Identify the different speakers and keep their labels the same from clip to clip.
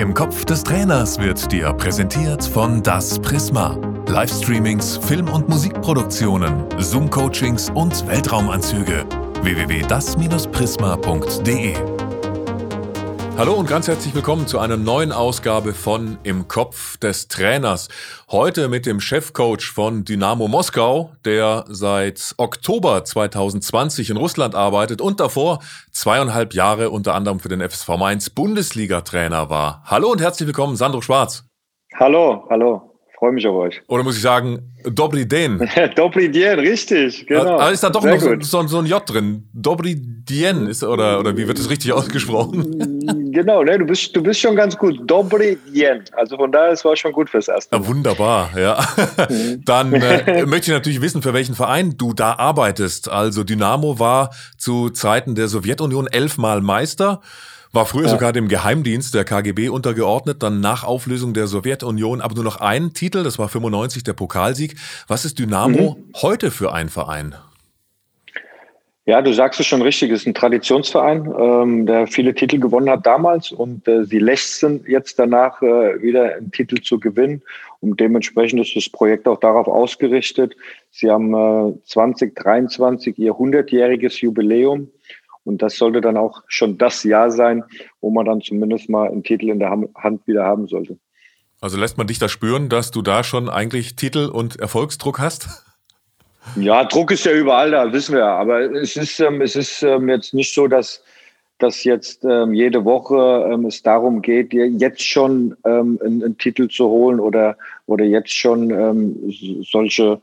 Speaker 1: Im Kopf des Trainers wird dir präsentiert von Das Prisma. Livestreamings, Film- und Musikproduktionen, Zoom-Coachings und Weltraumanzüge. www.das-prisma.de Hallo und ganz herzlich willkommen zu einer neuen Ausgabe von Im Kopf des Trainers. Heute mit dem Chefcoach von Dynamo Moskau, der seit Oktober 2020 in Russland arbeitet und davor zweieinhalb Jahre unter anderem für den FSV Mainz Bundesliga-Trainer war. Hallo und herzlich willkommen, Sandro Schwarz.
Speaker 2: Hallo, hallo freue mich auf euch.
Speaker 1: Oder muss ich sagen, Dobri Den?
Speaker 2: Dobri Dien, richtig, genau.
Speaker 1: Aber ist da doch Sehr noch so, so, so, ein J drin? Dobri Dien ist, oder, oder wie wird das richtig ausgesprochen?
Speaker 2: Genau, ne, du bist, du bist schon ganz gut. Dobri Dien. Also von daher, es war schon gut fürs erste
Speaker 1: Mal. Ja, wunderbar, ja. Mhm. Dann äh, möchte ich natürlich wissen, für welchen Verein du da arbeitest. Also Dynamo war zu Zeiten der Sowjetunion elfmal Meister. War früher ja. sogar dem Geheimdienst der KGB untergeordnet, dann nach Auflösung der Sowjetunion aber nur noch einen Titel, das war 95 der Pokalsieg. Was ist Dynamo mhm. heute für ein Verein?
Speaker 2: Ja, du sagst es schon richtig, es ist ein Traditionsverein, ähm, der viele Titel gewonnen hat damals und äh, sie lächzen jetzt danach äh, wieder einen Titel zu gewinnen und dementsprechend ist das Projekt auch darauf ausgerichtet. Sie haben äh, 2023 ihr 100-jähriges Jubiläum und das sollte dann auch schon das Jahr sein, wo man dann zumindest mal einen Titel in der Hand wieder haben sollte.
Speaker 1: Also lässt man dich da spüren, dass du da schon eigentlich Titel und Erfolgsdruck hast?
Speaker 2: Ja, Druck ist ja überall da, wissen wir. Aber es ist, ähm, es ist ähm, jetzt nicht so, dass, dass jetzt ähm, jede Woche ähm, es darum geht, jetzt schon ähm, einen, einen, Titel zu holen oder, oder jetzt schon ähm, solche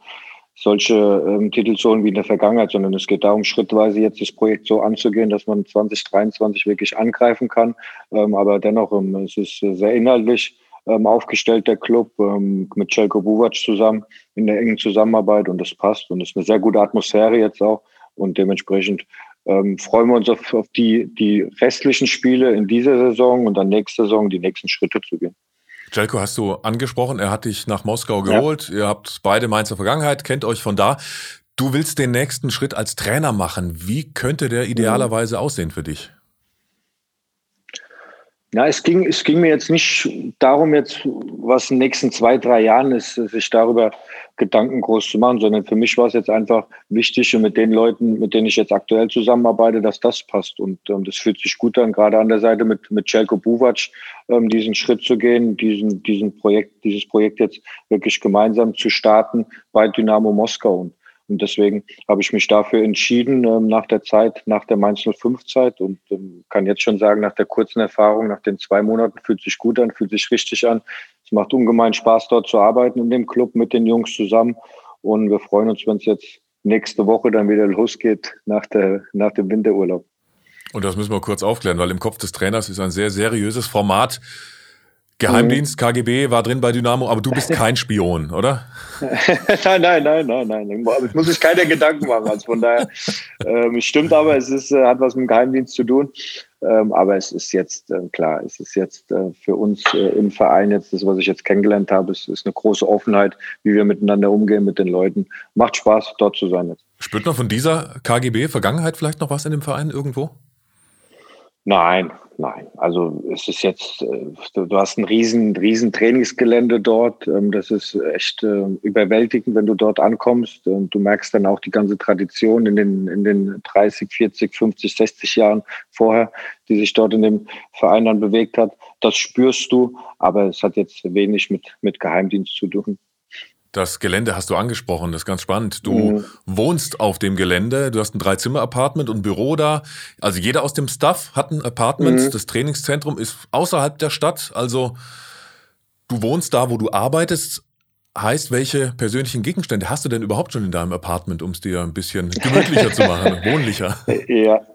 Speaker 2: solche Titel zu holen wie in der Vergangenheit, sondern es geht darum, schrittweise jetzt das Projekt so anzugehen, dass man 2023 wirklich angreifen kann. Aber dennoch, es ist sehr inhaltlich ähm, aufgestellt, der Club, ähm, mit Celko Buvac zusammen, in der engen Zusammenarbeit und das passt und es ist eine sehr gute Atmosphäre jetzt auch und dementsprechend ähm, freuen wir uns auf, auf die, die restlichen Spiele in dieser Saison und dann nächste Saison die nächsten Schritte zu gehen.
Speaker 1: Jelko hast du angesprochen, er hat dich nach Moskau geholt. Ja. Ihr habt beide Mainzer Vergangenheit, kennt euch von da. Du willst den nächsten Schritt als Trainer machen. Wie könnte der idealerweise aussehen für dich?
Speaker 2: Ja, es ging, es ging mir jetzt nicht darum, jetzt, was in den nächsten zwei, drei Jahren ist, sich darüber Gedanken groß zu machen, sondern für mich war es jetzt einfach wichtig und mit den Leuten, mit denen ich jetzt aktuell zusammenarbeite, dass das passt. Und ähm, das fühlt sich gut an, gerade an der Seite mit, mit Celko Buvac, ähm, diesen Schritt zu gehen, diesen, diesen Projekt, dieses Projekt jetzt wirklich gemeinsam zu starten bei Dynamo Moskau. Und und deswegen habe ich mich dafür entschieden, ähm, nach der Zeit, nach der Mainz 05 Zeit und ähm, kann jetzt schon sagen, nach der kurzen Erfahrung, nach den zwei Monaten fühlt sich gut an, fühlt sich richtig an. Es macht ungemein Spaß, dort zu arbeiten in dem Club mit den Jungs zusammen. Und wir freuen uns, wenn es jetzt nächste Woche dann wieder losgeht nach, der, nach dem Winterurlaub.
Speaker 1: Und das müssen wir kurz aufklären, weil im Kopf des Trainers ist ein sehr seriöses Format. Geheimdienst, KGB war drin bei Dynamo, aber du bist kein Spion, oder?
Speaker 2: nein, nein, nein, nein, nein. Es muss sich keine Gedanken machen. Also von daher ähm, stimmt aber, es ist, äh, hat was mit dem Geheimdienst zu tun. Ähm, aber es ist jetzt äh, klar, es ist jetzt äh, für uns äh, im Verein jetzt das, was ich jetzt kennengelernt habe, es ist eine große Offenheit, wie wir miteinander umgehen mit den Leuten. Macht Spaß, dort zu sein jetzt.
Speaker 1: Spürt man von dieser KGB-Vergangenheit vielleicht noch was in dem Verein irgendwo?
Speaker 2: Nein, nein. Also es ist jetzt, äh, du hast ein riesen, riesen Trainingsgelände dort. Ähm, das ist echt äh, überwältigend, wenn du dort ankommst. Und du merkst dann auch die ganze Tradition in den, in den 30, 40, 50, 60 Jahren vorher, die sich dort in dem Verein dann bewegt hat. Das spürst du, aber es hat jetzt wenig mit, mit Geheimdienst zu tun.
Speaker 1: Das Gelände hast du angesprochen, das ist ganz spannend. Du mhm. wohnst auf dem Gelände, du hast ein Dreizimmer-Apartment und ein Büro da. Also jeder aus dem Staff hat ein Apartment. Mhm. Das Trainingszentrum ist außerhalb der Stadt. Also du wohnst da, wo du arbeitest. Heißt, welche persönlichen Gegenstände hast du denn überhaupt schon in deinem Apartment, um es dir ein bisschen gemütlicher zu machen, wohnlicher?
Speaker 2: Ja,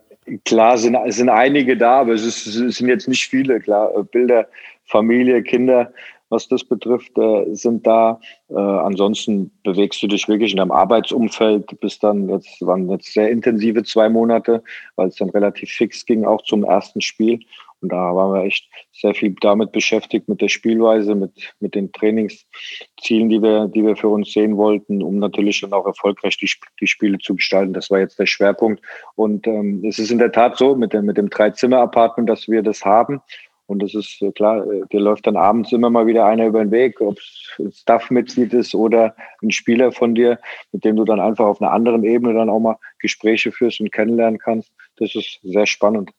Speaker 2: klar sind, sind einige da, aber es, ist, es sind jetzt nicht viele. Klar, Bilder, Familie, Kinder was das betrifft, äh, sind da. Äh, ansonsten bewegst du dich wirklich in deinem Arbeitsumfeld. Bis dann jetzt waren jetzt sehr intensive zwei Monate, weil es dann relativ fix ging, auch zum ersten Spiel. Und da waren wir echt sehr viel damit beschäftigt, mit der Spielweise, mit, mit den Trainingszielen, die wir, die wir für uns sehen wollten, um natürlich dann auch erfolgreich die, die Spiele zu gestalten. Das war jetzt der Schwerpunkt. Und ähm, es ist in der Tat so mit dem, mit dem Drei-Zimmer-Apartment, dass wir das haben. Und das ist äh, klar, äh, dir läuft dann abends immer mal wieder einer über den Weg, ob es ein Staff-Mitglied ist oder ein Spieler von dir, mit dem du dann einfach auf einer anderen Ebene dann auch mal Gespräche führst und kennenlernen kannst. Das ist sehr spannend.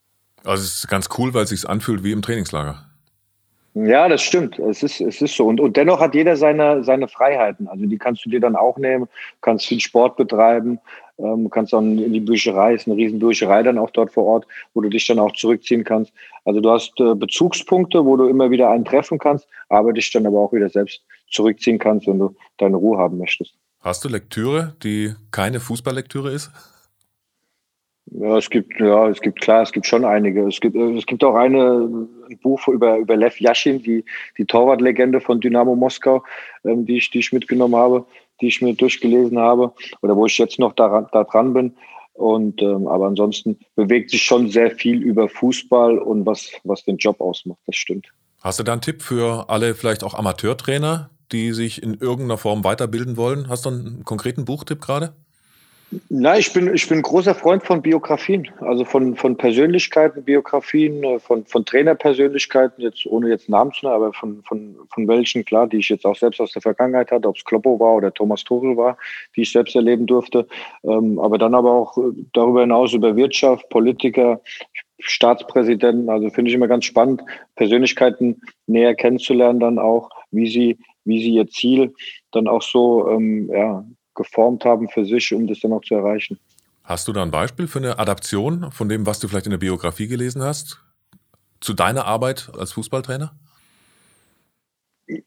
Speaker 1: Also es ist ganz cool, weil es sich anfühlt wie im Trainingslager.
Speaker 2: Ja, das stimmt. Es ist, es ist so. Und, und dennoch hat jeder seine, seine Freiheiten. Also die kannst du dir dann auch nehmen, kannst viel Sport betreiben, ähm, kannst dann in die Bücherei, ist eine riesen Bücherei dann auch dort vor Ort, wo du dich dann auch zurückziehen kannst. Also du hast äh, Bezugspunkte, wo du immer wieder einen treffen kannst, aber dich dann aber auch wieder selbst zurückziehen kannst, wenn du deine Ruhe haben möchtest.
Speaker 1: Hast du Lektüre, die keine Fußballlektüre ist?
Speaker 2: Ja, es gibt, ja, es gibt klar, es gibt schon einige. Es gibt, es gibt auch eine, ein Buch über, über Lev Yashin, die, die Torwartlegende von Dynamo Moskau, ähm, die ich, die ich mitgenommen habe, die ich mir durchgelesen habe, oder wo ich jetzt noch da, da dran bin. Und, ähm, aber ansonsten bewegt sich schon sehr viel über Fußball und was, was den Job ausmacht. Das stimmt.
Speaker 1: Hast du da einen Tipp für alle vielleicht auch Amateurtrainer, die sich in irgendeiner Form weiterbilden wollen? Hast du einen konkreten Buchtipp gerade?
Speaker 2: Na, ich bin, ich bin großer Freund von Biografien, also von, von Persönlichkeiten, Biografien, äh, von, von Trainerpersönlichkeiten, jetzt ohne jetzt Namen zu nennen, aber von, von, von welchen, klar, die ich jetzt auch selbst aus der Vergangenheit hatte, ob es Kloppo war oder Thomas Tuchel war, die ich selbst erleben durfte. Ähm, aber dann aber auch äh, darüber hinaus über Wirtschaft, Politiker, Staatspräsidenten, also finde ich immer ganz spannend, Persönlichkeiten näher kennenzulernen, dann auch, wie sie, wie sie ihr Ziel dann auch so ähm, ja, geformt haben für sich, um das dann auch zu erreichen.
Speaker 1: Hast du da ein Beispiel für eine Adaption von dem, was du vielleicht in der Biografie gelesen hast, zu deiner Arbeit als Fußballtrainer?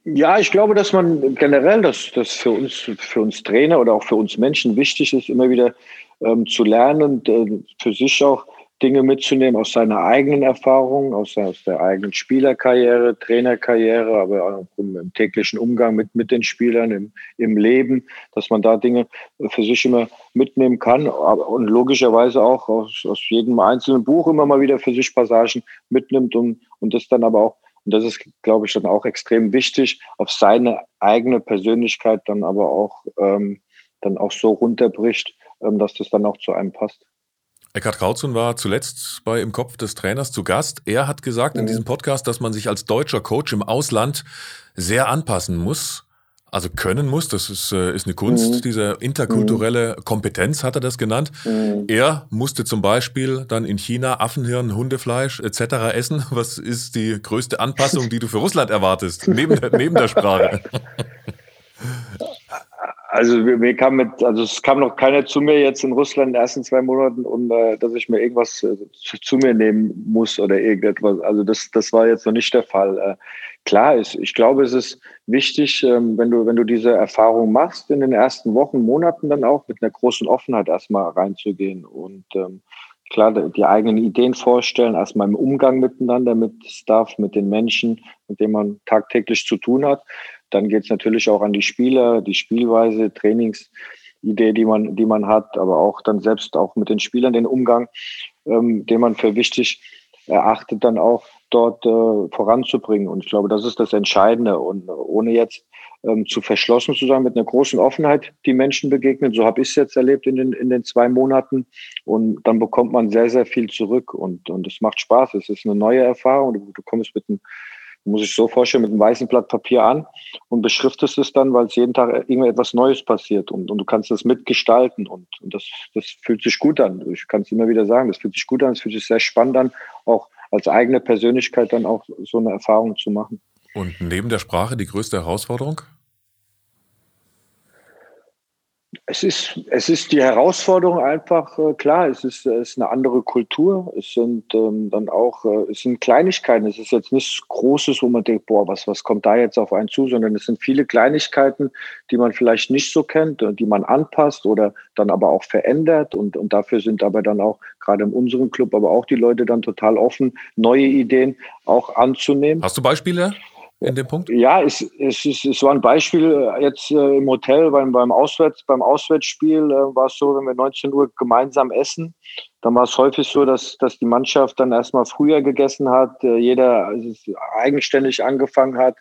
Speaker 2: Ja, ich glaube, dass man generell, dass das für uns, für uns Trainer oder auch für uns Menschen wichtig ist, immer wieder ähm, zu lernen und äh, für sich auch Dinge mitzunehmen aus seiner eigenen Erfahrung, aus, aus der eigenen Spielerkarriere, Trainerkarriere, aber auch im, im, täglichen Umgang mit, mit den Spielern, im, im Leben, dass man da Dinge für sich immer mitnehmen kann und logischerweise auch aus, aus jedem einzelnen Buch immer mal wieder für sich Passagen mitnimmt und, und das dann aber auch, und das ist, glaube ich, dann auch extrem wichtig, auf seine eigene Persönlichkeit dann aber auch, ähm, dann auch so runterbricht, ähm, dass das dann auch zu einem passt.
Speaker 1: Eckhard Krautzun war zuletzt bei Im Kopf des Trainers zu Gast. Er hat gesagt mhm. in diesem Podcast, dass man sich als deutscher Coach im Ausland sehr anpassen muss. Also können muss, das ist, äh, ist eine Kunst, mhm. diese interkulturelle Kompetenz hat er das genannt. Mhm. Er musste zum Beispiel dann in China Affenhirn, Hundefleisch etc. essen. Was ist die größte Anpassung, die du für Russland erwartest, neben der, neben der Sprache?
Speaker 2: Also mir kam mit, also es kam noch keiner zu mir jetzt in Russland in den ersten zwei Monaten, um äh, dass ich mir irgendwas äh, zu, zu, mir nehmen muss oder irgendetwas. Also das, das war jetzt noch nicht der Fall. Äh, klar ist, ich glaube, es ist wichtig, ähm, wenn du, wenn du diese Erfahrung machst, in den ersten Wochen, Monaten dann auch mit einer großen Offenheit erstmal reinzugehen und ähm, klar die eigenen Ideen vorstellen, erstmal im Umgang miteinander, mit Staff, mit den Menschen, mit denen man tagtäglich zu tun hat. Dann geht es natürlich auch an die Spieler, die Spielweise, Trainingsidee, die man, die man hat, aber auch dann selbst auch mit den Spielern den Umgang, ähm, den man für wichtig erachtet, dann auch dort äh, voranzubringen. Und ich glaube, das ist das Entscheidende. Und ohne jetzt ähm, zu verschlossen zu sein, mit einer großen Offenheit die Menschen begegnen. So habe ich es jetzt erlebt in den, in den zwei Monaten. Und dann bekommt man sehr, sehr viel zurück. Und, und es macht Spaß. Es ist eine neue Erfahrung. Du, du kommst mit einem muss ich so vorstellen, mit einem weißen Blatt Papier an und beschriftest es dann, weil es jeden Tag irgendetwas Neues passiert und, und du kannst es mitgestalten und, und das, das fühlt sich gut an. Ich kann es immer wieder sagen, das fühlt sich gut an, es fühlt sich sehr spannend an, auch als eigene Persönlichkeit dann auch so eine Erfahrung zu machen.
Speaker 1: Und neben der Sprache die größte Herausforderung?
Speaker 2: Es ist, es ist die Herausforderung einfach, äh, klar, es ist, es ist eine andere Kultur. Es sind ähm, dann auch, äh, es sind Kleinigkeiten. Es ist jetzt nichts Großes, wo man denkt, boah, was, was kommt da jetzt auf einen zu, sondern es sind viele Kleinigkeiten, die man vielleicht nicht so kennt und die man anpasst oder dann aber auch verändert. Und, und dafür sind aber dann auch, gerade in unserem Club, aber auch die Leute dann total offen, neue Ideen auch anzunehmen.
Speaker 1: Hast du Beispiele? In dem Punkt?
Speaker 2: Ja, es, es, es, es war ein Beispiel äh, jetzt äh, im Hotel beim, beim, Auswärts, beim Auswärtsspiel äh, war es so, wenn wir 19 Uhr gemeinsam essen, dann war es häufig so, dass, dass die Mannschaft dann erstmal früher gegessen hat, äh, jeder also eigenständig angefangen hat.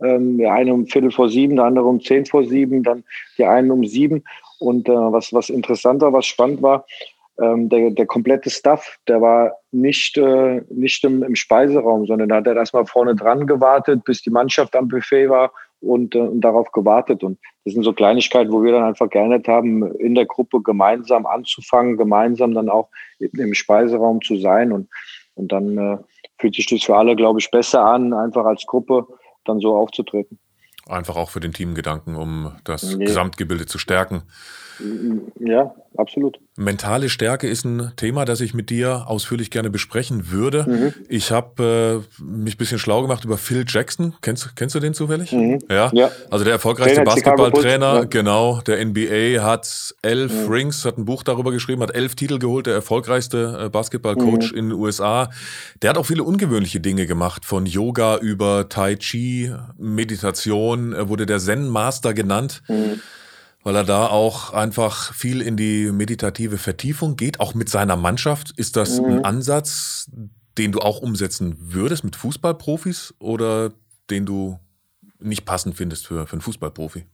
Speaker 2: Ähm, der eine um Viertel vor sieben, der andere um zehn vor sieben, dann die einen um sieben. Und äh, was, was interessant war, was spannend war, ähm, der, der komplette Staff, der war nicht, äh, nicht im, im Speiseraum, sondern da hat er erstmal vorne dran gewartet, bis die Mannschaft am Buffet war und, äh, und darauf gewartet. Und das sind so Kleinigkeiten, wo wir dann einfach gelernt haben, in der Gruppe gemeinsam anzufangen, gemeinsam dann auch im Speiseraum zu sein. Und, und dann äh, fühlt sich das für alle, glaube ich, besser an, einfach als Gruppe dann so aufzutreten.
Speaker 1: Einfach auch für den Teamgedanken, um das nee. Gesamtgebilde zu stärken.
Speaker 2: Ja, absolut.
Speaker 1: Mentale Stärke ist ein Thema, das ich mit dir ausführlich gerne besprechen würde. Mhm. Ich habe äh, mich ein bisschen schlau gemacht über Phil Jackson. Kennst, kennst du den zufällig? Mhm. Ja? ja. Also der erfolgreichste Basketballtrainer, ja. genau, der NBA hat elf mhm. Rings, hat ein Buch darüber geschrieben, hat elf Titel geholt, der erfolgreichste äh, Basketballcoach mhm. in den USA. Der hat auch viele ungewöhnliche Dinge gemacht, von Yoga über Tai Chi, Meditation. Er wurde der Zen-Master genannt. Weil er da auch einfach viel in die meditative Vertiefung geht, auch mit seiner Mannschaft. Ist das mhm. ein Ansatz, den du auch umsetzen würdest mit Fußballprofis oder den du nicht passend findest für, für einen Fußballprofi?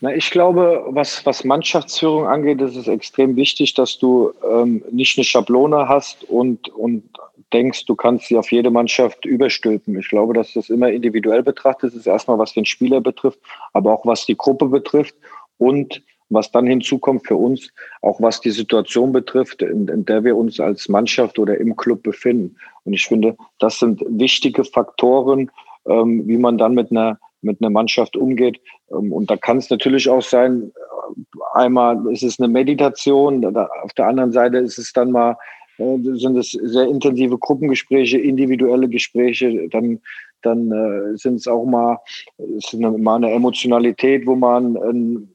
Speaker 2: Na, ich glaube, was, was Mannschaftsführung angeht, ist es extrem wichtig, dass du ähm, nicht eine Schablone hast und, und denkst, du kannst sie auf jede Mannschaft überstülpen. Ich glaube, dass das immer individuell betrachtet ist. Erstmal, was den Spieler betrifft, aber auch was die Gruppe betrifft und was dann hinzukommt für uns, auch was die Situation betrifft, in, in, der wir uns als Mannschaft oder im Club befinden. Und ich finde, das sind wichtige Faktoren, ähm, wie man dann mit einer mit einer Mannschaft umgeht. Ähm, und da kann es natürlich auch sein, äh, einmal ist es eine Meditation, auf der anderen Seite ist es dann mal sind es sehr intensive Gruppengespräche, individuelle Gespräche, dann, dann äh, sind es auch mal, ist mal eine Emotionalität, wo man äh,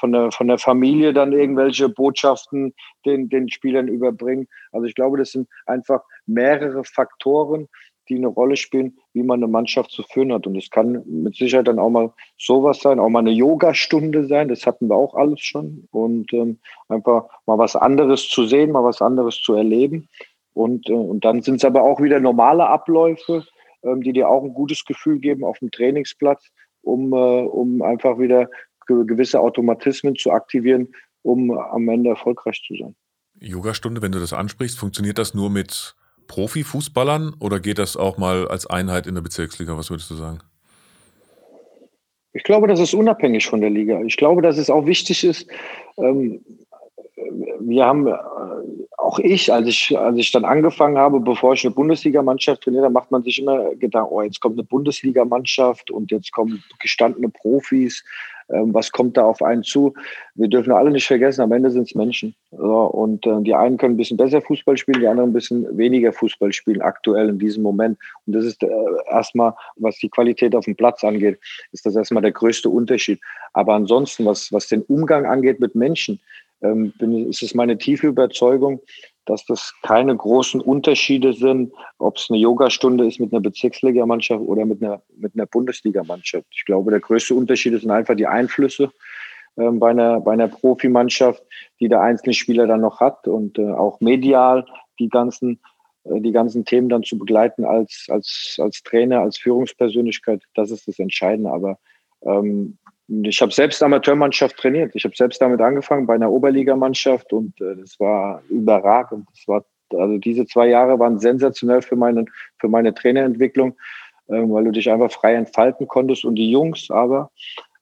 Speaker 2: von, der, von der Familie dann irgendwelche Botschaften den, den Spielern überbringt. Also ich glaube, das sind einfach mehrere Faktoren, die eine Rolle spielen, wie man eine Mannschaft zu führen hat. Und es kann mit Sicherheit dann auch mal sowas sein, auch mal eine Yoga-Stunde sein. Das hatten wir auch alles schon. Und ähm, einfach mal was anderes zu sehen, mal was anderes zu erleben. Und, äh, und dann sind es aber auch wieder normale Abläufe, ähm, die dir auch ein gutes Gefühl geben auf dem Trainingsplatz, um, äh, um einfach wieder gewisse Automatismen zu aktivieren, um am Ende erfolgreich zu sein.
Speaker 1: Yoga-Stunde, wenn du das ansprichst, funktioniert das nur mit Profifußballern oder geht das auch mal als Einheit in der Bezirksliga? Was würdest du sagen?
Speaker 2: Ich glaube, das ist unabhängig von der Liga. Ich glaube, dass es auch wichtig ist. Ähm, wir haben, äh, auch ich, als ich, als ich dann angefangen habe, bevor ich eine Bundesligamannschaft trainiere, da macht man sich immer Gedanken, oh, jetzt kommt eine Bundesligamannschaft und jetzt kommen gestandene Profis was kommt da auf einen zu. Wir dürfen alle nicht vergessen, am Ende sind es Menschen. Und äh, die einen können ein bisschen besser Fußball spielen, die anderen ein bisschen weniger Fußball spielen, aktuell in diesem Moment. Und das ist äh, erstmal, was die Qualität auf dem Platz angeht, ist das erstmal der größte Unterschied. Aber ansonsten, was, was den Umgang angeht mit Menschen, ähm, bin, ist es meine tiefe Überzeugung, dass das keine großen Unterschiede sind, ob es eine Yogastunde ist mit einer Bezirksligamannschaft oder mit einer, mit einer Bundesligamannschaft. Ich glaube, der größte Unterschied sind einfach die Einflüsse ähm, bei, einer, bei einer Profimannschaft, die der einzelne Spieler dann noch hat und äh, auch medial die ganzen, äh, die ganzen Themen dann zu begleiten als, als, als Trainer, als Führungspersönlichkeit. Das ist das Entscheidende. Aber ähm, ich habe selbst Amateurmannschaft trainiert. Ich habe selbst damit angefangen bei einer Oberligamannschaft und äh, das war überragend. Das war, also diese zwei Jahre waren sensationell für meine, für meine Trainerentwicklung, äh, weil du dich einfach frei entfalten konntest und die Jungs aber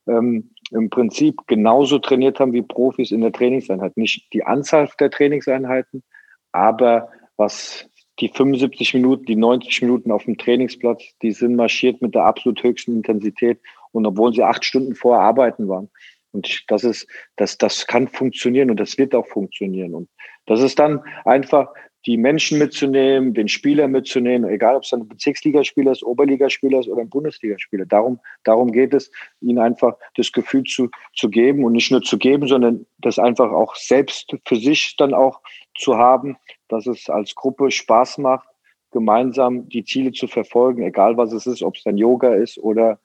Speaker 2: ähm, im Prinzip genauso trainiert haben wie Profis in der Trainingseinheit. Nicht die Anzahl der Trainingseinheiten, aber was die 75 Minuten, die 90 Minuten auf dem Trainingsplatz, die sind marschiert mit der absolut höchsten Intensität und obwohl sie acht Stunden vorher arbeiten waren. Und das ist, das, das kann funktionieren und das wird auch funktionieren. Und das ist dann einfach die Menschen mitzunehmen, den Spieler mitzunehmen, egal ob es ein Bezirksligaspieler ist, Oberligaspieler ist oder ein Bundesligaspieler. Darum, darum geht es, ihnen einfach das Gefühl zu, zu geben und nicht nur zu geben, sondern das einfach auch selbst für sich dann auch zu haben, dass es als Gruppe Spaß macht, gemeinsam die Ziele zu verfolgen, egal was es ist, ob es dann Yoga ist oder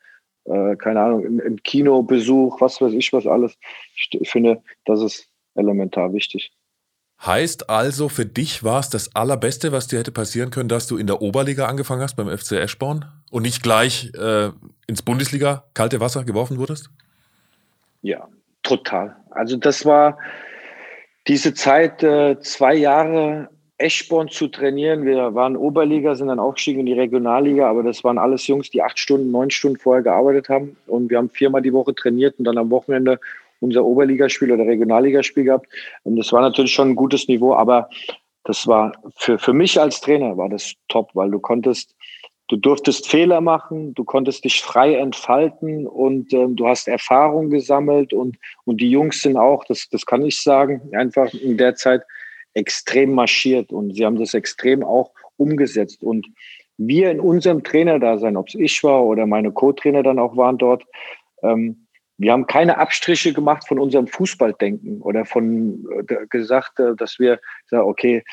Speaker 2: äh, keine Ahnung, ein, ein Kinobesuch, was weiß ich was alles. Ich finde, das ist elementar wichtig.
Speaker 1: Heißt also, für dich war es das Allerbeste, was dir hätte passieren können, dass du in der Oberliga angefangen hast beim FC Eschborn und nicht gleich äh, ins Bundesliga kalte Wasser geworfen wurdest?
Speaker 2: Ja, total. Also das war, diese Zeit, äh, zwei Jahre Eschborn zu trainieren. Wir waren Oberliga, sind dann aufgestiegen in die Regionalliga, aber das waren alles Jungs, die acht Stunden, neun Stunden vorher gearbeitet haben. Und wir haben viermal die Woche trainiert und dann am Wochenende unser Oberligaspiel oder Regionalligaspiel gehabt. Und das war natürlich schon ein gutes Niveau, aber das war für, für mich als Trainer war das top, weil du konntest, du durftest Fehler machen, du konntest dich frei entfalten und ähm, du hast Erfahrung gesammelt und, und die Jungs sind auch, das, das kann ich sagen, einfach in der Zeit extrem marschiert und sie haben das extrem auch umgesetzt. Und wir in unserem Trainerdasein, ob es ich war oder meine Co-Trainer dann auch waren dort, ähm, wir haben keine Abstriche gemacht von unserem Fußballdenken oder von äh, gesagt, äh, dass wir sagen, okay,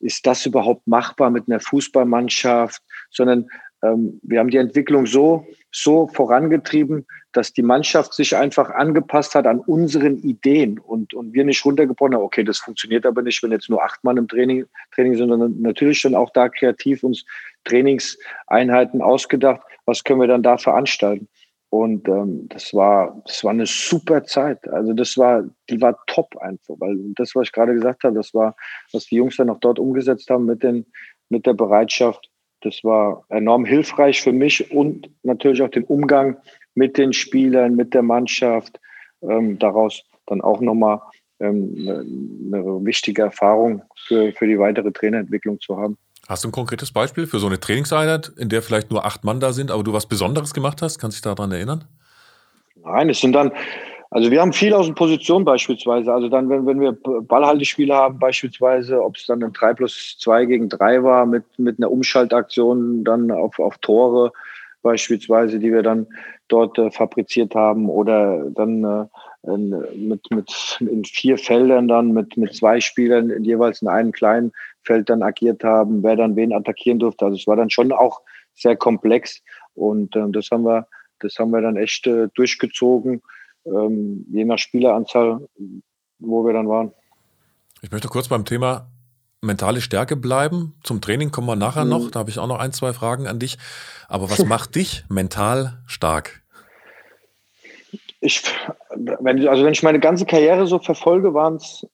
Speaker 2: ist das überhaupt machbar mit einer Fußballmannschaft, sondern ähm, wir haben die Entwicklung so, so vorangetrieben, dass die Mannschaft sich einfach angepasst hat an unseren Ideen und, und wir nicht runtergebrochen haben, okay, das funktioniert aber nicht, wenn jetzt nur acht Mann im Training, Training sind, sondern natürlich schon auch da kreativ uns Trainingseinheiten ausgedacht, was können wir dann da veranstalten. Und ähm, das war, das war eine super Zeit. Also das war, die war top einfach, weil das, was ich gerade gesagt habe, das war, was die Jungs dann auch dort umgesetzt haben mit den, mit der Bereitschaft. Das war enorm hilfreich für mich und natürlich auch den Umgang mit den Spielern, mit der Mannschaft. Ähm, daraus dann auch nochmal ähm, eine, eine wichtige Erfahrung für, für die weitere Trainerentwicklung zu haben.
Speaker 1: Hast du ein konkretes Beispiel für so eine Trainingseinheit, in der vielleicht nur acht Mann da sind, aber du was Besonderes gemacht hast? Kannst du dich daran erinnern?
Speaker 2: Nein, es sind dann, also wir haben viel aus den Positionen beispielsweise. Also dann, wenn, wenn wir Ballhaltespiele haben, beispielsweise, ob es dann ein 3 plus 2 gegen 3 war mit, mit einer Umschaltaktion dann auf, auf Tore beispielsweise, die wir dann dort äh, fabriziert haben oder dann äh, in, mit, mit in vier Feldern dann mit, mit zwei Spielern jeweils in einem kleinen Feld dann agiert haben, wer dann wen attackieren durfte. Also es war dann schon auch sehr komplex und ähm, das haben wir, das haben wir dann echt äh, durchgezogen, ähm, je nach Spieleranzahl, wo wir dann waren.
Speaker 1: Ich möchte kurz beim Thema mentale Stärke bleiben. Zum Training kommen wir nachher mhm. noch. Da habe ich auch noch ein, zwei Fragen an dich. Aber was macht dich mental stark?
Speaker 2: Ich, wenn, also wenn ich meine ganze Karriere so verfolge, waren es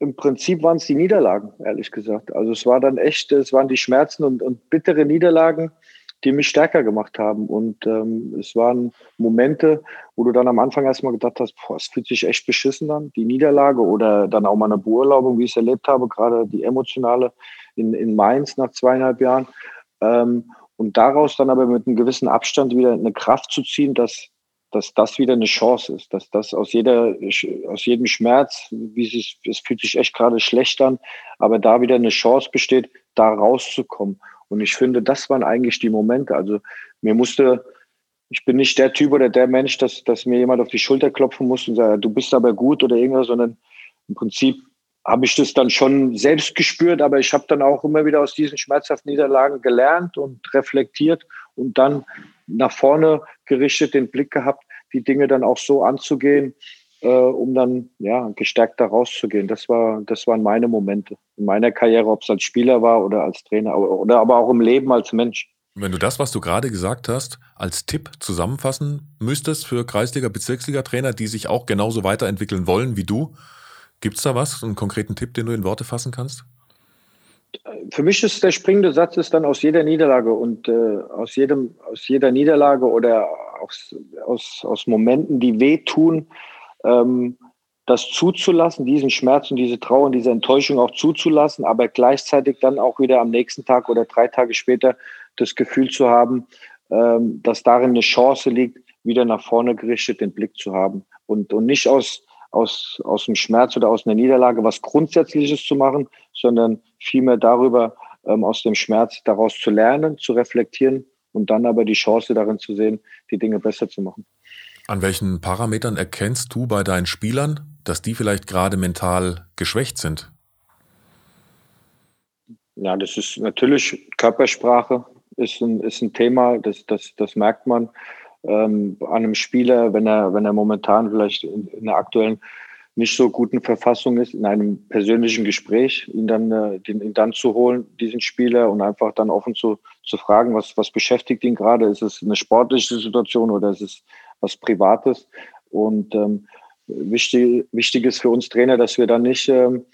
Speaker 2: im Prinzip waren es die Niederlagen, ehrlich gesagt. Also es war dann echt, es waren die Schmerzen und, und bittere Niederlagen, die mich stärker gemacht haben. Und ähm, es waren Momente, wo du dann am Anfang erstmal gedacht hast, boah, es fühlt sich echt beschissen an, die Niederlage oder dann auch mal eine Beurlaubung, wie ich es erlebt habe, gerade die emotionale in, in Mainz nach zweieinhalb Jahren. Ähm, und daraus dann aber mit einem gewissen Abstand wieder eine Kraft zu ziehen, dass dass das wieder eine Chance ist, dass das aus jeder, aus jedem Schmerz, wie es, es fühlt sich echt gerade schlecht an, aber da wieder eine Chance besteht, da rauszukommen. Und ich finde, das waren eigentlich die Momente. Also mir musste, ich bin nicht der Typ oder der Mensch, dass, dass mir jemand auf die Schulter klopfen muss und sagt, du bist aber gut oder irgendwas, sondern im Prinzip habe ich das dann schon selbst gespürt, aber ich habe dann auch immer wieder aus diesen schmerzhaften Niederlagen gelernt und reflektiert und dann nach vorne gerichtet den Blick gehabt, die Dinge dann auch so anzugehen, äh, um dann ja gestärkt da rauszugehen. Das war, das waren meine Momente in meiner Karriere, ob es als Spieler war oder als Trainer oder aber auch im Leben als Mensch.
Speaker 1: Wenn du das, was du gerade gesagt hast, als Tipp zusammenfassen müsstest für Kreisliga, Bezirksliga-Trainer, die sich auch genauso weiterentwickeln wollen wie du, gibt es da was, einen konkreten Tipp, den du in Worte fassen kannst?
Speaker 2: für mich ist der springende Satz ist dann aus jeder Niederlage und äh, aus jedem aus jeder Niederlage oder aus, aus, aus Momenten, die wehtun, ähm, das zuzulassen, diesen Schmerz und diese Trauer und diese Enttäuschung auch zuzulassen, aber gleichzeitig dann auch wieder am nächsten Tag oder drei Tage später das Gefühl zu haben, ähm, dass darin eine Chance liegt, wieder nach vorne gerichtet den Blick zu haben und, und nicht aus aus, aus dem Schmerz oder aus einer Niederlage was Grundsätzliches zu machen, sondern vielmehr darüber, ähm, aus dem Schmerz daraus zu lernen, zu reflektieren und dann aber die Chance darin zu sehen, die Dinge besser zu machen.
Speaker 1: An welchen Parametern erkennst du bei deinen Spielern, dass die vielleicht gerade mental geschwächt sind?
Speaker 2: Ja, das ist natürlich Körpersprache, ist ein, ist ein Thema, das, das, das merkt man ähm, an einem Spieler, wenn er, wenn er momentan vielleicht in, in der aktuellen nicht so guten Verfassung ist, in einem persönlichen Gespräch, ihn dann, äh, den, ihn dann zu holen, diesen Spieler, und einfach dann offen zu, zu fragen, was, was beschäftigt ihn gerade? Ist es eine sportliche Situation oder ist es was Privates? Und ähm, wichtig, wichtig ist für uns Trainer, dass wir dann nicht ähm,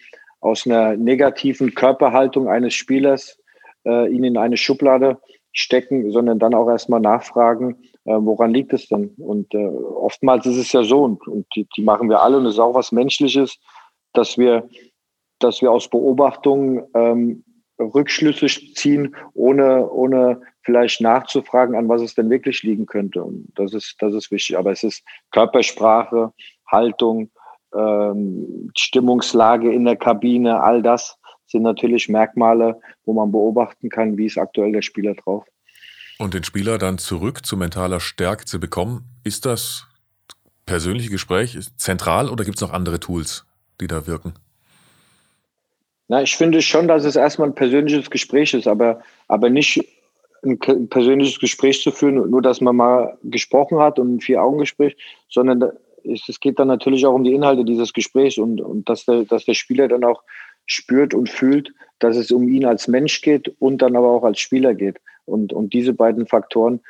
Speaker 2: aus einer negativen Körperhaltung eines Spielers äh, ihn in eine Schublade stecken, sondern dann auch erstmal nachfragen, äh, woran liegt es denn? Und äh, oftmals ist es ja so, und, und die, die machen wir alle, und es ist auch was Menschliches, dass wir, dass wir aus Beobachtungen ähm, Rückschlüsse ziehen, ohne, ohne vielleicht nachzufragen, an was es denn wirklich liegen könnte. Und das ist, das ist wichtig. Aber es ist Körpersprache, Haltung, ähm, Stimmungslage in der Kabine, all das sind natürlich Merkmale, wo man beobachten kann, wie ist aktuell der Spieler drauf.
Speaker 1: Und den Spieler dann zurück zu mentaler Stärke zu bekommen, ist das persönliche Gespräch zentral oder gibt es noch andere Tools, die da wirken?
Speaker 2: Na, ich finde schon, dass es erstmal ein persönliches Gespräch ist, aber, aber nicht ein persönliches Gespräch zu führen, nur dass man mal gesprochen hat und ein Vier-Augen-Gespräch, sondern es geht dann natürlich auch um die Inhalte dieses Gesprächs und, und dass, der, dass der Spieler dann auch spürt und fühlt, dass es um ihn als Mensch geht und dann aber auch als Spieler geht. Und, und diese beiden Faktoren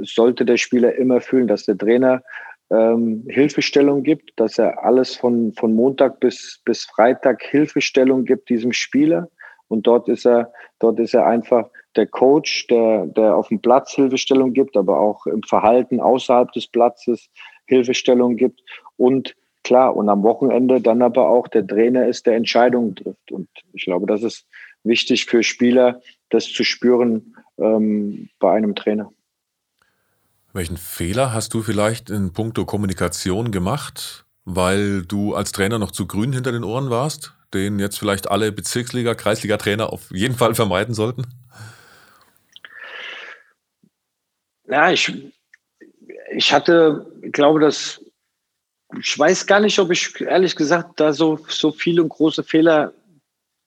Speaker 2: sollte der Spieler immer fühlen, dass der Trainer ähm, Hilfestellung gibt, dass er alles von, von Montag bis, bis Freitag Hilfestellung gibt diesem Spieler. Und dort ist er, dort ist er einfach der Coach, der, der auf dem Platz Hilfestellung gibt, aber auch im Verhalten außerhalb des Platzes Hilfestellung gibt. Und klar, und am Wochenende dann aber auch der Trainer ist, der Entscheidungen trifft. Und ich glaube, das ist wichtig für Spieler, das zu spüren ähm, bei einem Trainer.
Speaker 1: Welchen Fehler hast du vielleicht in puncto Kommunikation gemacht, weil du als Trainer noch zu grün hinter den Ohren warst, den jetzt vielleicht alle Bezirksliga, Kreisliga-Trainer auf jeden Fall vermeiden sollten?
Speaker 2: Ja, ich, ich hatte, ich glaube, dass ich weiß gar nicht, ob ich ehrlich gesagt da so, so viele große Fehler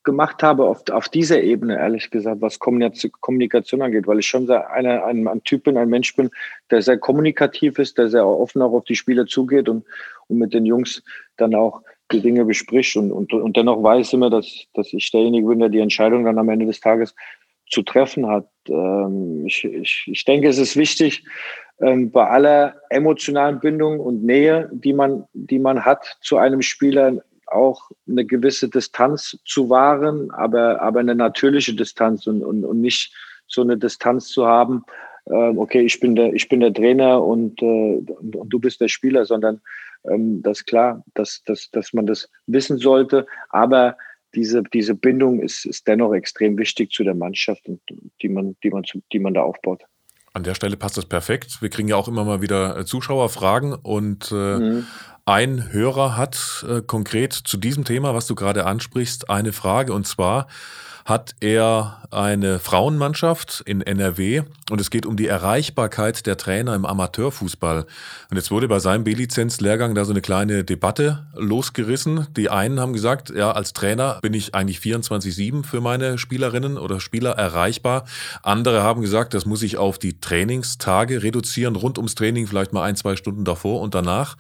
Speaker 2: gemacht habe auf, auf dieser Ebene, ehrlich gesagt, was Kommunikation angeht, weil ich schon eine, ein, ein Typ bin, ein Mensch bin, der sehr kommunikativ ist, der sehr offen auch auf die Spieler zugeht und, und mit den Jungs dann auch die Dinge bespricht und, und, und dennoch weiß immer, dass, dass ich derjenige bin, der die Entscheidung dann am Ende des Tages zu treffen hat. Ähm, ich, ich, ich denke, es ist wichtig, ähm, bei aller emotionalen Bindung und Nähe, die man, die man hat zu einem Spieler, auch eine gewisse Distanz zu wahren, aber, aber eine natürliche Distanz und, und, und nicht so eine Distanz zu haben, ähm, okay, ich bin der, ich bin der Trainer und, äh, und, und, du bist der Spieler, sondern ähm, das ist klar, dass, dass, dass man das wissen sollte, aber diese, diese Bindung ist, ist dennoch extrem wichtig zu der Mannschaft, die man, die man, die man da aufbaut.
Speaker 1: An der Stelle passt das perfekt. Wir kriegen ja auch immer mal wieder äh, Zuschauerfragen und äh, mhm. Ein Hörer hat äh, konkret zu diesem Thema, was du gerade ansprichst, eine Frage und zwar, hat er eine Frauenmannschaft in NRW und es geht um die Erreichbarkeit der Trainer im Amateurfußball. Und jetzt wurde bei seinem B-Lizenz-Lehrgang da so eine kleine Debatte losgerissen. Die einen haben gesagt, ja, als Trainer bin ich eigentlich 24-7 für meine Spielerinnen oder Spieler erreichbar. Andere haben gesagt, das muss ich auf die Trainingstage reduzieren, rund ums Training vielleicht mal ein, zwei Stunden davor und danach.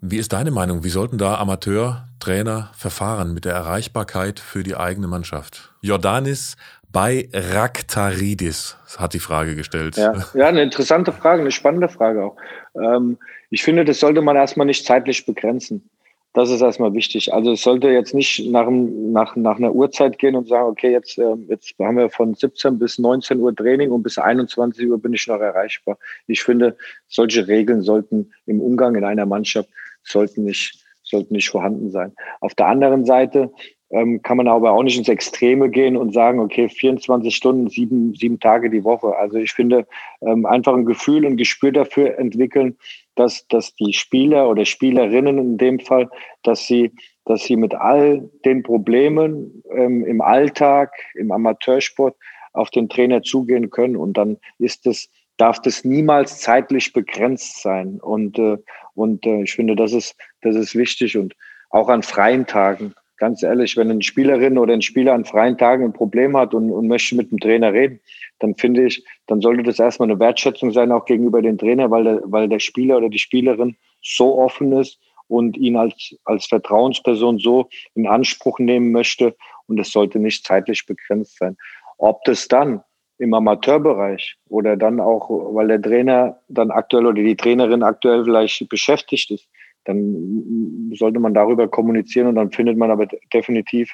Speaker 1: Wie ist deine Meinung? Wie sollten da Amateurtrainer verfahren mit der Erreichbarkeit für die eigene Mannschaft? Jordanis bei Raktaridis hat die Frage gestellt.
Speaker 2: Ja, ja eine interessante Frage, eine spannende Frage auch. Ähm, ich finde, das sollte man erstmal nicht zeitlich begrenzen. Das ist erstmal wichtig. Also es sollte jetzt nicht nach, nach, nach einer Uhrzeit gehen und sagen, okay, jetzt, äh, jetzt haben wir von 17 bis 19 Uhr Training und bis 21 Uhr bin ich noch erreichbar. Ich finde, solche Regeln sollten im Umgang in einer Mannschaft sollten nicht, sollten nicht vorhanden sein. Auf der anderen Seite ähm, kann man aber auch nicht ins Extreme gehen und sagen, okay, 24 Stunden, sieben, sieben Tage die Woche. Also ich finde, ähm, einfach ein Gefühl und Gespür dafür entwickeln, dass, dass die Spieler oder Spielerinnen in dem Fall, dass sie, dass sie mit all den Problemen ähm, im Alltag, im Amateursport auf den Trainer zugehen können. Und dann ist es darf das niemals zeitlich begrenzt sein. Und, äh, und äh, ich finde, das ist, das ist wichtig. Und auch an freien Tagen, ganz ehrlich, wenn eine Spielerin oder ein Spieler an freien Tagen ein Problem hat und, und möchte mit dem Trainer reden, dann finde ich, dann sollte das erstmal eine Wertschätzung sein, auch gegenüber dem Trainer, weil der, weil der Spieler oder die Spielerin so offen ist und ihn als, als Vertrauensperson so in Anspruch nehmen möchte. Und es sollte nicht zeitlich begrenzt sein. Ob das dann im Amateurbereich oder dann auch, weil der Trainer dann aktuell oder die Trainerin aktuell vielleicht beschäftigt ist, dann sollte man darüber kommunizieren und dann findet man aber definitiv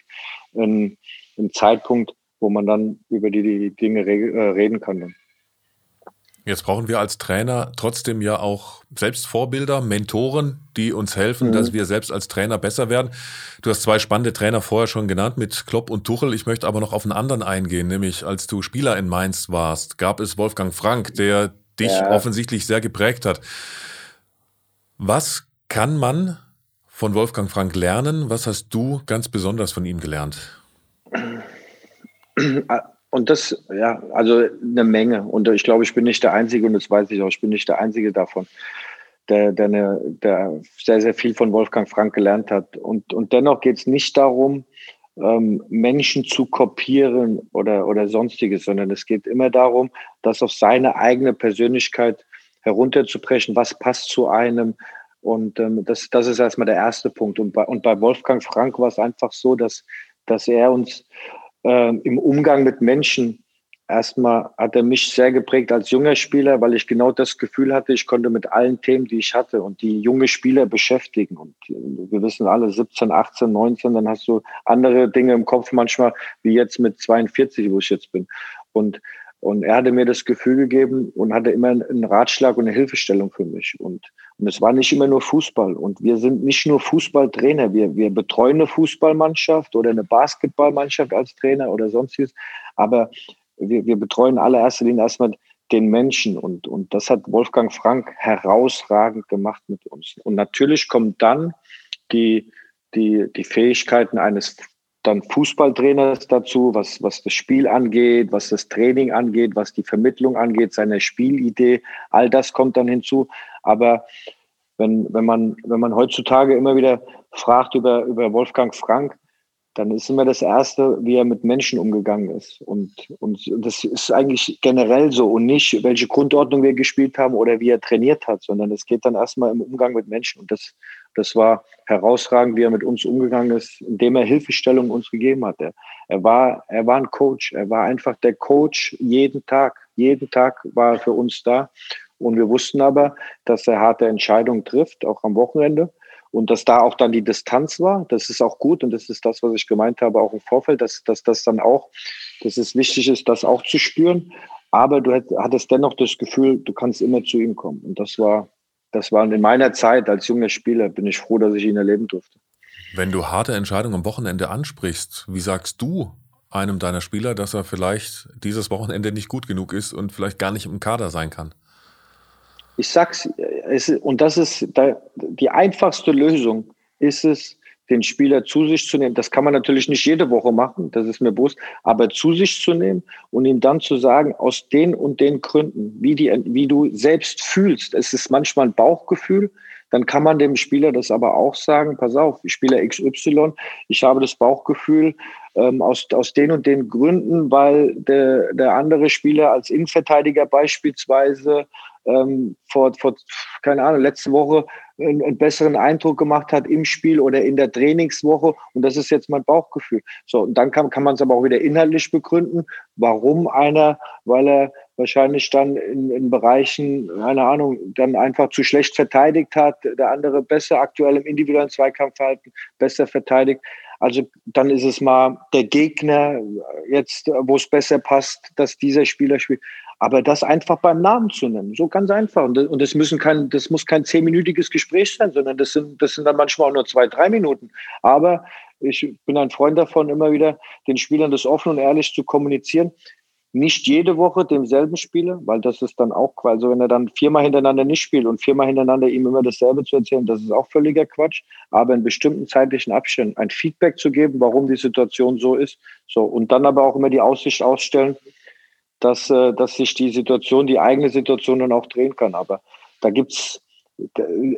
Speaker 2: einen, einen Zeitpunkt, wo man dann über die, die Dinge äh, reden kann.
Speaker 1: Jetzt brauchen wir als Trainer trotzdem ja auch selbst Vorbilder, Mentoren, die uns helfen, mhm. dass wir selbst als Trainer besser werden. Du hast zwei spannende Trainer vorher schon genannt mit Klopp und Tuchel. Ich möchte aber noch auf einen anderen eingehen, nämlich als du Spieler in Mainz warst, gab es Wolfgang Frank, der dich ja. offensichtlich sehr geprägt hat. Was kann man von Wolfgang Frank lernen? Was hast du ganz besonders von ihm gelernt?
Speaker 2: Und das, ja, also eine Menge. Und ich glaube, ich bin nicht der Einzige, und das weiß ich auch, ich bin nicht der Einzige davon, der, der, eine, der sehr, sehr viel von Wolfgang Frank gelernt hat. Und, und dennoch geht es nicht darum, ähm, Menschen zu kopieren oder, oder sonstiges, sondern es geht immer darum, das auf seine eigene Persönlichkeit herunterzubrechen, was passt zu einem. Und ähm, das, das ist erstmal der erste Punkt. Und bei, und bei Wolfgang Frank war es einfach so, dass, dass er uns äh, im Umgang mit Menschen. Erstmal hat er mich sehr geprägt als junger Spieler, weil ich genau das Gefühl hatte, ich konnte mit allen Themen, die ich hatte und die junge Spieler beschäftigen. Und wir wissen alle, 17, 18, 19, dann hast du andere Dinge im Kopf manchmal, wie jetzt mit 42, wo ich jetzt bin. Und und er hatte mir das Gefühl gegeben und hatte immer einen Ratschlag und eine Hilfestellung für mich. Und, und es war nicht immer nur Fußball. Und wir sind nicht nur Fußballtrainer. Wir, wir betreuen eine Fußballmannschaft oder eine Basketballmannschaft als Trainer oder sonstiges. Aber wir, wir betreuen allererster Linie erstmal den Menschen. Und, und das hat Wolfgang Frank herausragend gemacht mit uns. Und natürlich kommt dann die, die, die Fähigkeiten eines dann Fußballtrainers dazu, was, was das Spiel angeht, was das Training angeht, was die Vermittlung angeht, seine Spielidee, all das kommt dann hinzu. Aber wenn, wenn, man, wenn man heutzutage immer wieder fragt über, über Wolfgang Frank, dann ist immer das Erste, wie er mit Menschen umgegangen ist. Und, und das ist eigentlich generell so und nicht, welche Grundordnung wir gespielt haben oder wie er trainiert hat, sondern es geht dann erstmal im Umgang mit Menschen. Und das, das war herausragend, wie er mit uns umgegangen ist, indem er Hilfestellung uns gegeben hat. Er, war, er war ein Coach. Er war einfach der Coach jeden Tag. Jeden Tag war er für uns da. Und wir wussten aber, dass er harte Entscheidungen trifft, auch am Wochenende und dass da auch dann die Distanz war, das ist auch gut und das ist das, was ich gemeint habe, auch im Vorfeld, dass, dass das dann auch, dass es wichtig ist, das auch zu spüren. Aber du hattest dennoch das Gefühl, du kannst immer zu ihm kommen. Und das war, das war in meiner Zeit als junger Spieler, bin ich froh, dass ich ihn erleben durfte.
Speaker 1: Wenn du harte Entscheidungen am Wochenende ansprichst, wie sagst du einem deiner Spieler, dass er vielleicht dieses Wochenende nicht gut genug ist und vielleicht gar nicht im Kader sein kann?
Speaker 2: ich sag's, es, und das ist da, die einfachste Lösung, ist es, den Spieler zu sich zu nehmen. Das kann man natürlich nicht jede Woche machen, das ist mir bewusst, aber zu sich zu nehmen und ihm dann zu sagen, aus den und den Gründen, wie, die, wie du selbst fühlst. Es ist manchmal ein Bauchgefühl, dann kann man dem Spieler das aber auch sagen, pass auf, Spieler XY, ich habe das Bauchgefühl ähm, aus, aus den und den Gründen, weil der, der andere Spieler als Innenverteidiger beispielsweise ähm, vor, vor, keine Ahnung, letzte Woche einen, einen, besseren Eindruck gemacht hat im Spiel oder in der Trainingswoche. Und das ist jetzt mein Bauchgefühl. So, und dann kann, kann man es aber auch wieder inhaltlich begründen, warum einer, weil er wahrscheinlich dann in, in Bereichen, keine Ahnung, dann einfach zu schlecht verteidigt hat, der andere besser aktuell im individuellen Zweikampfverhalten besser verteidigt. Also dann ist es mal der Gegner jetzt, wo es besser passt, dass dieser Spieler spielt. Aber das einfach beim Namen zu nennen, so ganz einfach. Und das, müssen kein, das muss kein zehnminütiges Gespräch sein, sondern das sind, das sind dann manchmal auch nur zwei, drei Minuten. Aber ich bin ein Freund davon, immer wieder den Spielern das offen und ehrlich zu kommunizieren. Nicht jede Woche demselben Spieler, weil das ist dann auch Quatsch. Also wenn er dann viermal hintereinander nicht spielt und viermal hintereinander ihm immer dasselbe zu erzählen, das ist auch völliger Quatsch. Aber in bestimmten zeitlichen Abständen ein Feedback zu geben, warum die Situation so ist. So. Und dann aber auch immer die Aussicht ausstellen, dass, äh, dass sich die Situation, die eigene Situation dann auch drehen kann. Aber da gibt's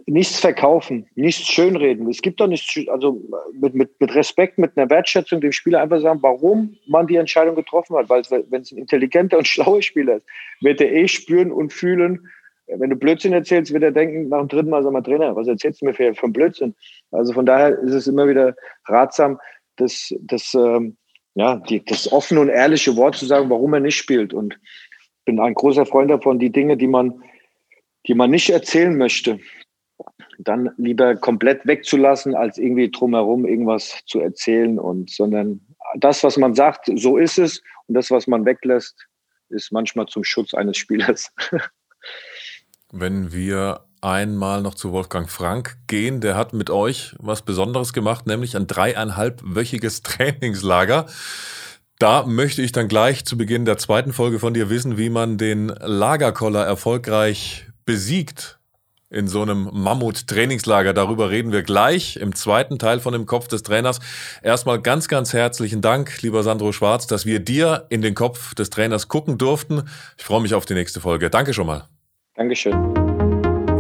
Speaker 2: nichts verkaufen, nichts schönreden. Es gibt doch nichts, also mit, mit, mit Respekt, mit einer Wertschätzung dem Spieler einfach sagen, warum man die Entscheidung getroffen hat. Weil wenn es ein intelligenter und schlauer Spieler ist, wird er eh spüren und fühlen. Wenn du Blödsinn erzählst, wird er denken, nach dem dritten Mal, sag mal, Trainer, was erzählst du mir für, für Blödsinn? Also von daher ist es immer wieder ratsam, dass, dass ähm, ja, die, das offene und ehrliche Wort zu sagen, warum er nicht spielt. Und bin ein großer Freund davon, die Dinge, die man, die man nicht erzählen möchte, dann lieber komplett wegzulassen, als irgendwie drumherum irgendwas zu erzählen und, sondern das, was man sagt, so ist es und das, was man weglässt, ist manchmal zum Schutz eines Spielers.
Speaker 1: Wenn wir einmal noch zu Wolfgang Frank gehen, der hat mit euch was Besonderes gemacht, nämlich ein dreieinhalbwöchiges Trainingslager. Da möchte ich dann gleich zu Beginn der zweiten Folge von dir wissen, wie man den Lagerkoller erfolgreich besiegt in so einem Mammut-Trainingslager. Darüber reden wir gleich im zweiten Teil von dem Kopf des Trainers. Erstmal ganz, ganz herzlichen Dank, lieber Sandro Schwarz, dass wir dir in den Kopf des Trainers gucken durften. Ich freue mich auf die nächste Folge. Danke schon mal.
Speaker 2: Dankeschön.